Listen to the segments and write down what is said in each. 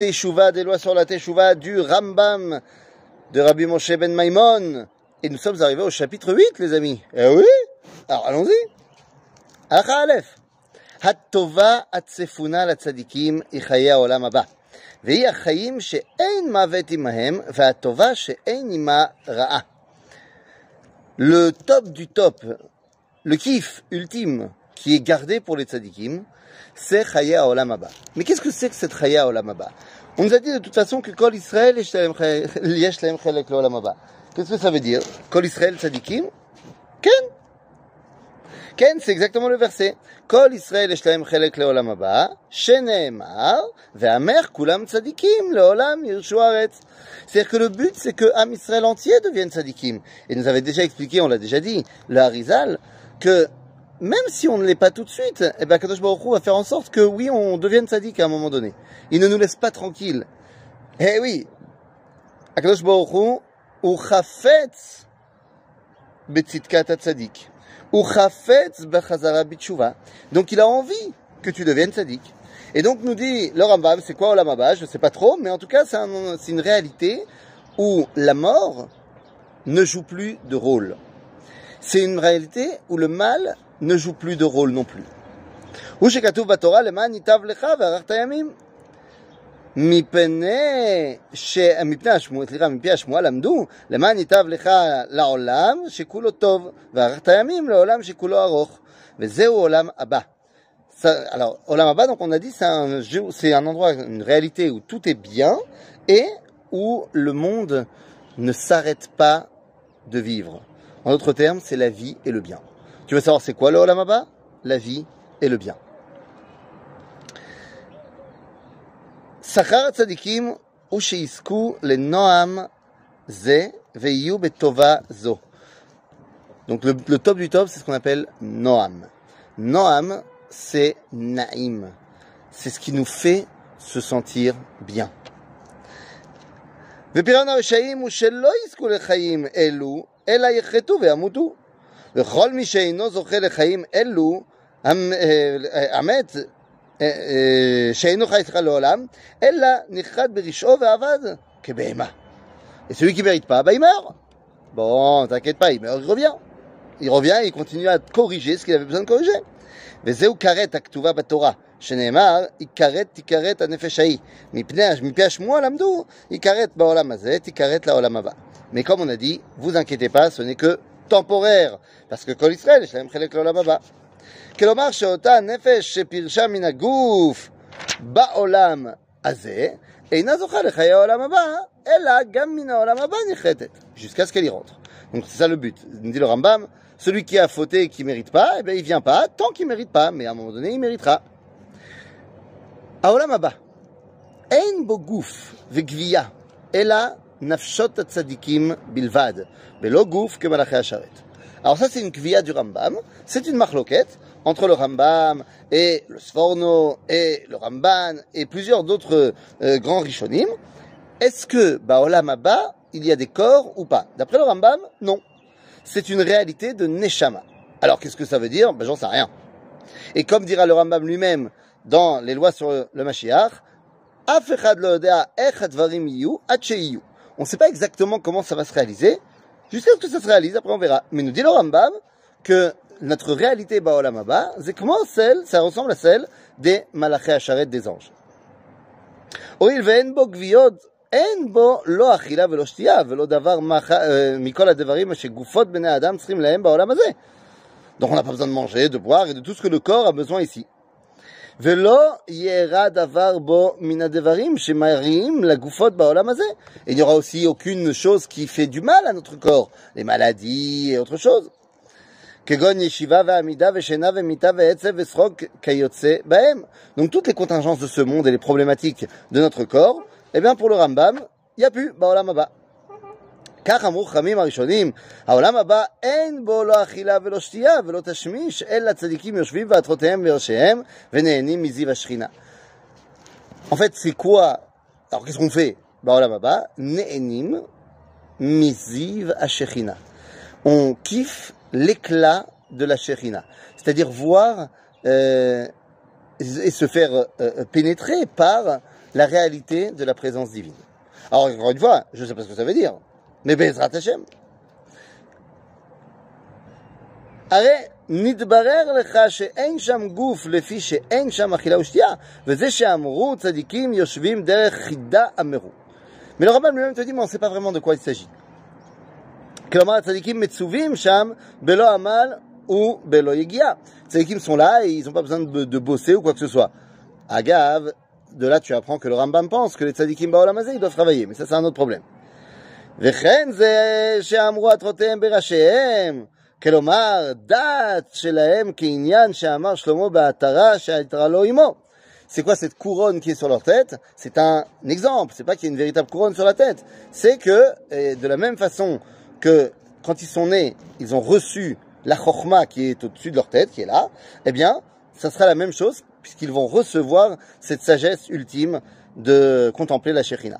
Teshuva, des lois sur la Teshuva du Rambam de Rabbi Moshe ben Maimon. Et nous sommes arrivés au chapitre 8, les amis. Eh oui Alors allons-y. Acha Aleph. הטובה הצפונה לצדיקים היא חיי העולם הבא. והיא החיים שאין מוות עמהם, והטובה שאין עמה רעה. Le top du top, le kiff ultime qui est gardé pour les tzadikim, c'est Chaya Olam Haba. Mais qu'est-ce que c'est que cette Chaya Olam Haba? On nous a dit de toute façon que Kol Israël yesh lahem chelek Olam Haba. Qu'est-ce que ça veut dire? Kol Israël tzadikim Ken? Ken, c'est exactement le verset. Kol Israël yesh lahem chelek Olam Haba, sheneemar, ve'amer kulam tzadikim leolam yirshu. C'est-à-dire que le but, c'est que Am Israël entier devienne tzadikim. Et nous avait déjà expliqué, on l'a déjà dit, le Harizal, que même si on ne l'est pas tout de suite, eh ben Kadosh Baruch Hu va faire en sorte que oui, on devienne tzaddik à un moment donné. Il ne nous laisse pas tranquilles. Eh oui, Kadosh Baruch Hu, u chafetz betzitkat tzaddik, u chafetz bechazara bitshuva. Donc il a envie que tu deviennes tzaddik. Et donc nous dit le Rambam, c'est quoi Olam Je ne sais pas trop, mais en tout cas c'est un, une réalité où la mort ne joue plus de rôle. C'est une réalité où le mal ne joue plus de rôle non plus. הוא שכתוב בתורה למען ייטב לך וארכת ימים. מפני, ש... מפני השמוע, סליחה, מפי השמועה למדו, למען ייטב לך לעולם שכולו טוב, וארכת ימים לעולם שכולו ארוך. וזהו עולם הבא. Alors, Olam Abba, donc on a dit, c'est un, c'est un endroit, une réalité où tout est bien et où le monde ne s'arrête pas de vivre. En d'autres termes, c'est la vie et le bien. Tu veux savoir c'est quoi le Olam Haba La vie et le bien. שכר הצדיקים הוא שיזכו לנועם זה ויהיו בטובה זו. Donc le, le top du top, c'est ce qu'on appelle Noam. Noam, c'est Naïm. C'est ce qui nous fait se sentir bien. ופירעון הרשעים הוא שלא יזכו לחיים אלו, אלא יחטאו וימותו. וכל מי שאינו זוכה לחיים אלו, המת, שאינו חי אצלך לעולם, אלא נכחד ברשעו ועבד כבהמה. Et celui qui ne mérite pas, bah il meurt. Bon, t'inquiète pas, il meurt, il revient. Il revient et il continue à corriger ce qu'il avait besoin de corriger. וזהו כרת הכתובה בתורה, שנאמר, יכרת תיכרת הנפש ההיא. מפי השמועה למדו, יכרת בעולם הזה, תיכרת לעולם הבא. Mais comme on a dit, vous inquiétez pas, ce n'est que temporaire, parce que כל ישראל יש להם חלק לעולם הבא. כלומר שאותה נפש שפירשה מן הגוף בעולם הזה, אינה זוכה לחיי העולם הבא, אלא גם מן העולם הבא נחרטת, jusqu'à ce qu'elle y rentre. Donc c'est ça le but. Nous dit le Rambam, celui qui a fauté et qui mérite pas, eh bien il vient pas, tant qu'il mérite pas, mais à un moment donné il méritera. העולם הבא, אין בו גוף וגבייה, אלא nafshot bilvad, Alors ça c'est une kvia du Rambam, c'est une marloquette entre le Rambam et le Sforno et le Ramban et plusieurs d'autres euh, grands rishonim. Est-ce que Baolam Abba, il y a des corps ou pas? D'après le Rambam, non. C'est une réalité de Neshama. Alors qu'est-ce que ça veut dire? Ben, J'en sais rien. Et comme dira le Rambam lui-même dans les lois sur le Mashiach, lo varim on ne sait pas exactement comment ça va se réaliser, jusqu'à ce que ça se réalise, après on verra. Mais nous dit le Rambam que notre réalité Baolam Abba, c'est comment celle, ça ressemble à celle des Malaché Acharet des anges. הואיל ואין בו גוויות, אין בו לא אכילה ולא שתייה ולא דבר מכל הדברים שגופות בני האדם צריכים להם בעולם הזה. Donc on n'a pas besoin de manger, de boire et de tout ce que le corps a besoin ici. Et il n'y aura aussi aucune chose qui fait du mal à notre corps, les maladies et autre chose. Donc toutes les contingences de ce monde et les problématiques de notre corps, eh bien pour le Rambam, il n'y a plus Baolam Abba. כך אמרו חכמים הראשונים, העולם הבא אין בו לא אכילה ולא שתייה ולא תשמיש, אלא צדיקים יושבים ועטרותיהם וראשיהם ונהנים מזיו השכינה. En fait, c'est quoi Alors, qu'est-ce qu'on fait בעולם הבא, נהנים מזיו השכינה. On kiffe l'éclat de la Shekhinah. C'est-à-dire voir euh, et se faire euh, pénétrer par la réalité de la présence divine. Alors, encore une fois, je ne sais pas ce que ça veut dire, mais Bezrat Hashem. הרי נתברר לך שאין שם גוף לפי שאין שם אכילה ושתייה, וזה שאמרו צדיקים יושבים דרך חידה אמרו. Mais le rabbin lui-même te dit, mais on ne sait pas vraiment de quoi il s'agit. כלומר, הצדיקים מצווים שם בלא עמל ובלא יגיעה. Tzadikim sont là et ils n'ont pas besoin de, de, bosser ou quoi que ce soit. Agave, de là tu apprends que le Rambam pense que les tzadikim baolamazé, ils doivent travailler, mais ça c'est un autre problème. וכן זה שאמרו עטרותיהם בראשיהם, כלומר, דת שלהם כעניין שאמר שלמה בעטרה שהייתרה לו עמו. C'est quoi cette couronne qui est sur leur tête C'est un exemple, c'est pas qu'il y a une véritable couronne sur la tête. C'est que, de la même façon que quand ils sont nés, ils ont reçu la chorma qui est au-dessus de leur tête, qui est là, eh bien, ça sera la même chose, puisqu'ils vont recevoir cette sagesse ultime de contempler la Shekhinah.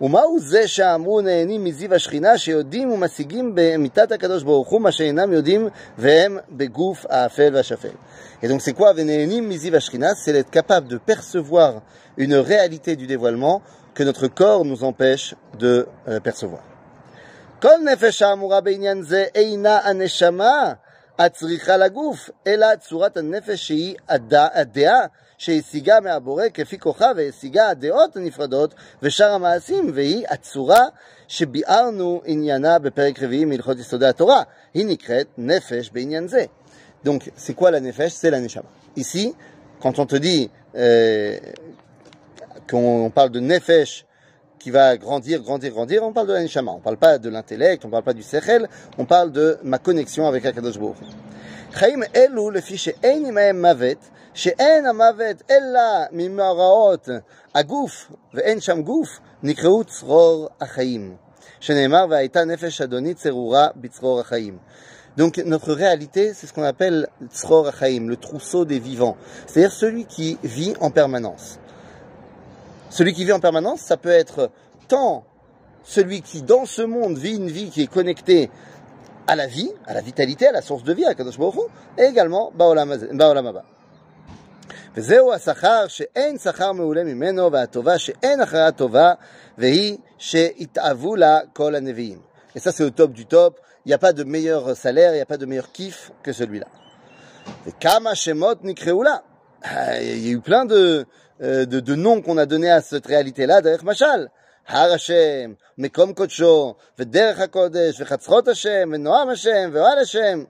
ומהו זה שאמרו נהנים מזיו השכינה שיודעים ומשיגים במיתת הקדוש ברוך הוא מה שאינם יודעים והם בגוף האפל והשפל. Et donc c'est quoi ונהנים מזיו השכינה C'est d'être capable de percevoir une réalité du dévoilement que notre corps nous empêche de euh, percevoir. כל נפש האמורה בעניין זה אינה הנשמה הצריכה לגוף, אלא צורת הנפש שהיא הדעה שהשיגה מהבורא כפי כוחה והשיגה הדעות הנפרדות ושאר המעשים, והיא הצורה שביארנו עניינה בפרק רביעי מהלכות יסודי התורה. היא נקראת נפש בעניין זה. Donc, c'est quoi la nefesh C'est la neshama. Ici, quand on te dit euh, qu'on parle de nefesh qui va grandir, grandir, grandir, on parle de l'anishama. On ne parle pas de l'intellect, on ne parle pas du sechel, on parle de ma connexion avec Akadosh Baruch חיים אלו לפי שאין עמהם מוות, שאין המוות אלא ממאורעות הגוף ואין שם גוף, נקראו צרור החיים. שנאמר והייתה נפש אדוני צרורה בצרור החיים. Donc notre réalité, c'est ce qu'on appelle Tzror Achaim, le trousseau des vivants. C'est-à-dire celui qui vit en permanence. Celui qui vit en permanence, ça peut être tant celui qui, dans ce monde, vit une vie qui est connectée à la vie, à la vitalité, à la source de vie, à Kadosh Baruch Hu, et également Baolam Haba. וזהו השכר שאין שכר מעולה ממנו והטובה שאין אחריה טובה והיא שהתאוו לה כל הנביאים. Et ça c'est au top du top, il n'y a pas de meilleur salaire, il n'y a pas de meilleur kiff que celui-là. וכמה שמות נקראו לה. Il y a eu plein de, euh, de, de noms qu'on a donnés à cette réalité-là, derrière Machal. הר השם, מקום קודשו, ודרך הקודש, וחצרות השם, ונועם השם, ואוהל השם.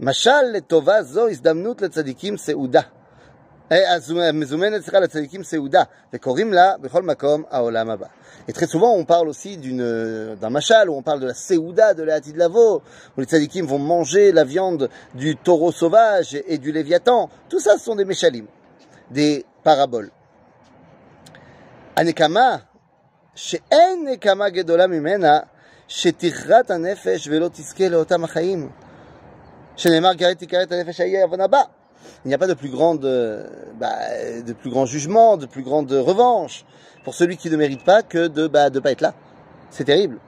משל לטובה זו הזדמנות לצדיקים סעודה. אז מזומנת, סליחה, לצדיקים סעודה, וקוראים לה בכל מקום העולם הבא. Et très souvent, on parle aussi d'un machal, où on parle de la Séouda, de l'Eati de Lavo, où les tzadikim vont manger la viande du taureau sauvage et du léviathan. Tout ça, ce sont des méchalim, des paraboles. הנקמה, שאין נקמה גדולה ממנה, שתכרת הנפש ולא תזכה לאותם החיים. שנאמר כרת תכרת הנפש ההיא עוון הבא. Il n'y a pas de plus grande, bah, de plus grand jugement, de plus grande revanche pour celui qui ne mérite pas que de bah, de pas être là. C'est terrible.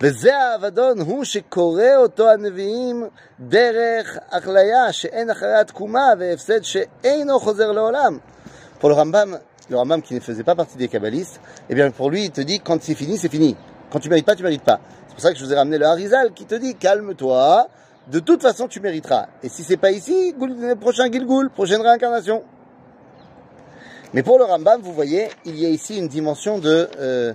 וזה האבדון הוא שקורא אותו הנביאים דרך הכליה שאין אחריה תקומה והפסד שאינו חוזר לעולם. Pour le Rambam, le Rambam qui ne faisait pas partie des kabbalistes, eh bien pour lui il te dit quand c'est fini, c'est fini. Quand tu mérites pas, tu mérites pas. C'est pour ça que je vous ai ramené le Harizal qui te dit calme-toi, de toute façon tu mériteras. Et si c'est pas ici, prochain Gilgul, prochaine réincarnation. Mais pour le Rambam, vous voyez, il y a ici une dimension de euh,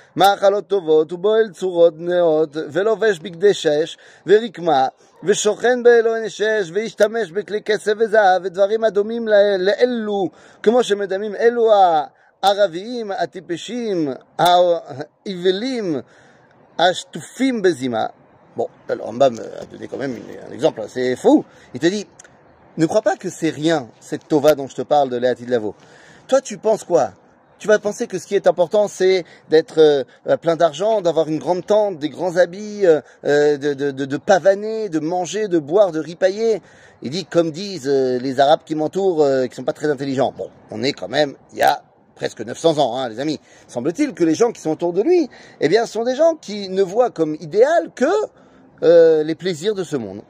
מאכלות טובות, ובועל צורות נאות, ולובש בגדי שש, ורקמה, ושוכן באלוהי שש, וישתמש בכלי כסף וזהב, ודברים הדומים לאלו, כמו שמדמים אלו הערביים, הטיפשים, האבלים, השטופים בזימה. Bon, alors Rambam a donné quand même un exemple assez fou. Il te dit, ne crois pas que c'est rien, cette tova dont je te parle de Léati de Lavo. Toi, tu penses quoi tu vas penser que ce qui est important, c'est d'être euh, plein d'argent, d'avoir une grande tente, des grands habits, euh, de, de, pavaner, de manger, de boire, de ripailler. Il dit, comme disent euh, les Arabes qui m'entourent, qui sont pas très intelligents. Bon, on est quand même, il y a presque 900 ans, hein, les amis. Semble-t-il que les gens qui sont autour de lui, eh bien, sont des gens qui ne voient comme idéal que euh, les plaisirs de ce monde.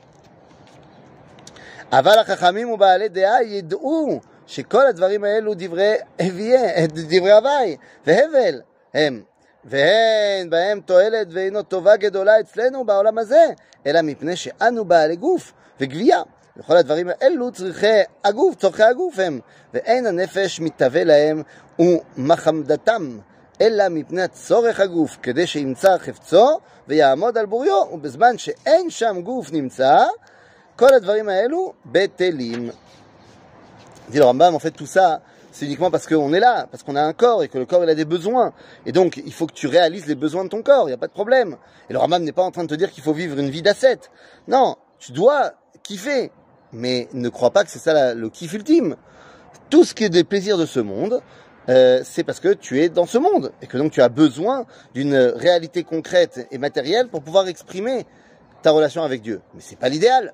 שכל הדברים האלו דברי הבייה, דברי הוואי והבל הם, ואין בהם תועלת ואינו טובה גדולה אצלנו בעולם הזה, אלא מפני שאנו בעלי גוף וגבייה. וכל הדברים האלו צריכי הגוף, צורכי הגוף הם, ואין הנפש מתהווה להם ומחמדתם, אלא מפני צורך הגוף, כדי שימצא חפצו ויעמוד על בוריו, ובזמן שאין שם גוף נמצא, כל הדברים האלו בטלים. Dit le Rambam, en fait, tout ça, c'est uniquement parce qu'on est là, parce qu'on a un corps et que le corps il a des besoins. Et donc, il faut que tu réalises les besoins de ton corps, il n'y a pas de problème. Et le Rambam n'est pas en train de te dire qu'il faut vivre une vie d'ascète. Non, tu dois kiffer, mais ne crois pas que c'est ça le kiff ultime. Tout ce qui est des plaisirs de ce monde, euh, c'est parce que tu es dans ce monde et que donc tu as besoin d'une réalité concrète et matérielle pour pouvoir exprimer ta relation avec Dieu. Mais c'est pas l'idéal.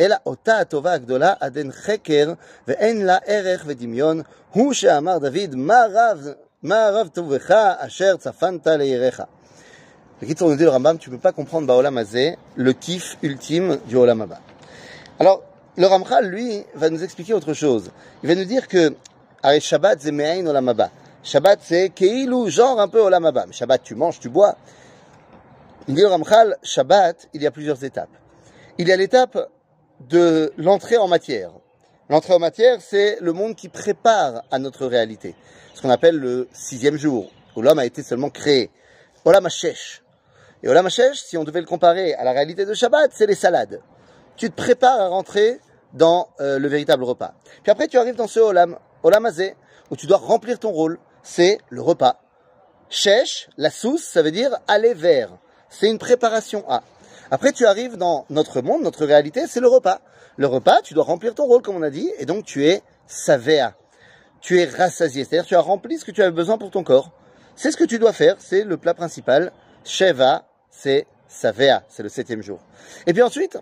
אלא אותה הטובה הגדולה עד אין חקר ואין לה ערך ודמיון, הוא שאמר דוד, מה רב, מה רב טובך אשר צפנת לירך. בקיצור, nous dit le Rambam, tu ne peux pas comprendre בעולם הזה le kiff ultime du עולם הבא. Alors, le Ramchal, lui, va nous expliquer autre chose. Il va nous dire que Shabbat, c'est Me'ain Olamaba. Shabbat, c'est Keilou, genre un peu Olamaba. Mais Shabbat, tu manges, tu bois. Il dit le Ramchal, Shabbat, il y a plusieurs étapes. Il y a l'étape de l'entrée en matière. L'entrée en matière, c'est le monde qui prépare à notre réalité. Ce qu'on appelle le sixième jour, où l'homme a été seulement créé. Olam HaShesh. Et Olam HaShesh, si on devait le comparer à la réalité de Shabbat, c'est les salades tu te prépares à rentrer dans euh, le véritable repas. Puis après, tu arrives dans ce olam, olam azé, où tu dois remplir ton rôle. C'est le repas. Shesh, la sauce, ça veut dire aller vers. C'est une préparation à. Après, tu arrives dans notre monde, notre réalité, c'est le repas. Le repas, tu dois remplir ton rôle, comme on a dit, et donc tu es savéa. Tu es rassasié, c'est-à-dire tu as rempli ce que tu avais besoin pour ton corps. C'est ce que tu dois faire, c'est le plat principal. Sheva, c'est savéa, c'est le septième jour. Et puis ensuite,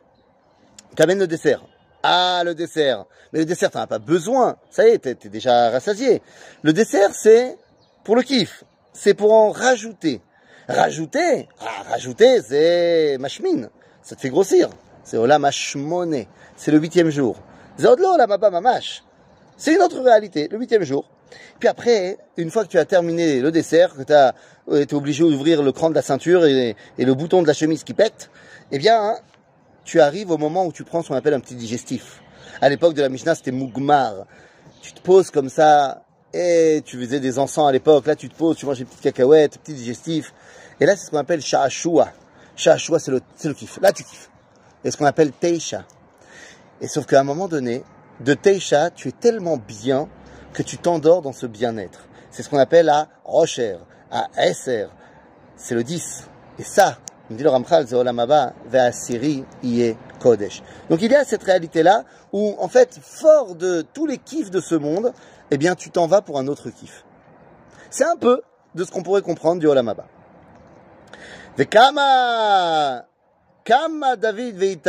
tu amènes le dessert. Ah, le dessert. Mais le dessert, t'en as pas besoin. Ça y est, t'es, es déjà rassasié. Le dessert, c'est pour le kiff. C'est pour en rajouter. Rajouter, ah, rajouter, c'est machmine. Ça te fait grossir. C'est olam hashmoné. C'est le huitième jour. C'est une autre réalité, le huitième jour. Puis après, une fois que tu as terminé le dessert, que tu as été obligé d'ouvrir le cran de la ceinture et, et, le bouton de la chemise qui pète, eh bien, tu arrives au moment où tu prends ce qu'on appelle un petit digestif. À l'époque de la Mishnah, c'était Mugmar. Tu te poses comme ça, et tu faisais des encens à l'époque. Là, tu te poses, tu manges des petites cacahuètes, petit digestif. Et là, c'est ce qu'on appelle Sha'ashua. Sha'ashua, c'est le, le kiff. Là, tu kiffes. Et ce qu'on appelle Teisha. Et sauf qu'à un moment donné, de Teisha, tu es tellement bien que tu t'endors dans ce bien-être. C'est ce qu'on appelle à Rocher, à Esser. C'est le 10. Et ça, dit le Ramchal, Kodesh. Donc il y a cette réalité-là où, en fait, fort de tous les kiffs de ce monde, eh bien, tu t'en vas pour un autre kiff. C'est un peu de ce qu'on pourrait comprendre du Olam Vekama כמה דוד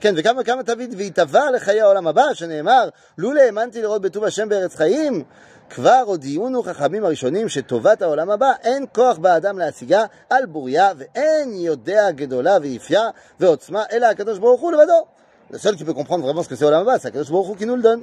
כן, וכמה כמה דוד והתהווה לחיי העולם הבא, שנאמר, לולא האמנתי לראות בטוב השם בארץ חיים, כבר הודיעונו חכמים הראשונים שטובת העולם הבא אין כוח באדם להשיגה על בוריה ואין יודע גדולה ויפייה ועוצמה אלא הקדוש ברוך הוא לבדו. Le seul qui peut comprendre vraiment ce que c'est Olam Abba, c'est הקדוש ברוך הוא qui nous le donne.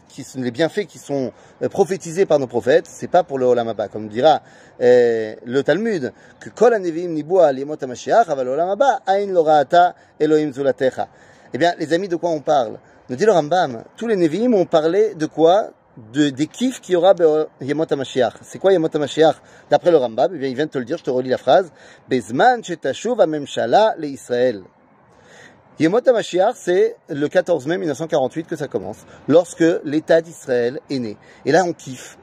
qui sont les bienfaits qui sont prophétisés par nos prophètes, c'est pas pour le Olam comme dira euh, le Talmud, que Kol Elohim. Eh bien, les amis, de quoi on parle? Nous dit le Rambam, tous les Nevi'im ont parlé de quoi? De, des kiffs qu'il y aura Yemot HaMashiach. C'est quoi Yemot HaMashiach? D'après le Rambam, eh bien, il vient de te le dire, je te relis la phrase. Bezman shetashuv ha-memshala le-Israël. Yemot HaMashiach, c'est le 14 mai 1948 que ça commence, lorsque l'État d'Israël est né. Et là, on kiffe.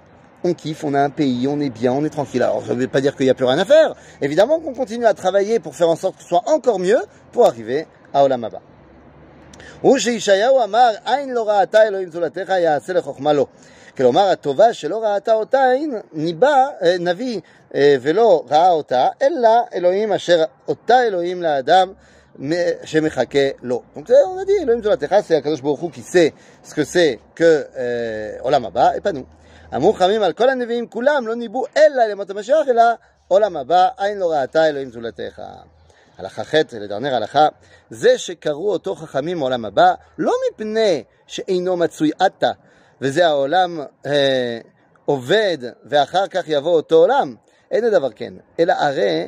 On kiffe, on a un pays, on est bien, on est tranquille. Alors, ça ne veut pas dire qu'il n'y a plus rien à faire. Évidemment qu'on continue à travailler pour faire en sorte que ce soit encore mieux pour arriver à Olam Abba. הוא שישעיהו אמר, עין לא ראתה אלוהים זולתך יעשה לחוכמה לו. כלומר, הטובה שלא ראתה אותה עין, ניבא, נביא ולא ראה אותה, אלא אלוהים אשר אותה אלוהים לאדם שמחכה לו. Donc on a dit, אלוהים זולתך, c'est הקדוש ברוך הוא qui sait ce que c'est que עולם הבא, et pas nous. אמרו חכמים על כל הנביאים כולם לא ניבאו אלא למות המשיח, אלא עולם הבא, עין לא ראתה אלוהים זולתך. הלכה ח' לדרנר הלכה, זה שקראו אותו חכמים מעולם הבא, לא מפני שאינו מצוי עתה, וזה העולם אה, עובד, ואחר כך יבוא אותו עולם, אין הדבר כן, אלא הרי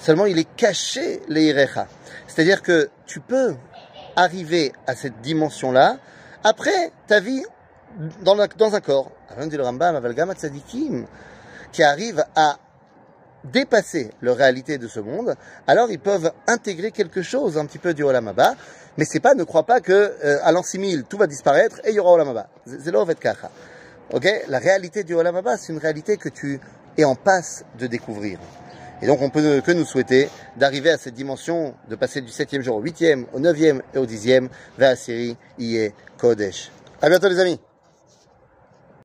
Seulement, il est caché, les Irecha. C'est-à-dire que tu peux arriver à cette dimension-là après ta vie dans, un corps. Alors, dit le Rambam, Avalgama Tzadikim, qui arrive à dépasser leur réalité de ce monde, alors ils peuvent intégrer quelque chose un petit peu du Olam Abba, mais c'est pas, ne crois pas que euh, à l'an 6000 tout va disparaître et il y aura Olam Abba. C'est. Ok? La réalité du Olam Abba, c'est une réalité que tu es en passe de découvrir. Et donc on peut que nous souhaiter d'arriver à cette dimension, de passer du 7e jour au 8e, au 9e et au 10e vers la série Ié Kodesh. À bientôt les amis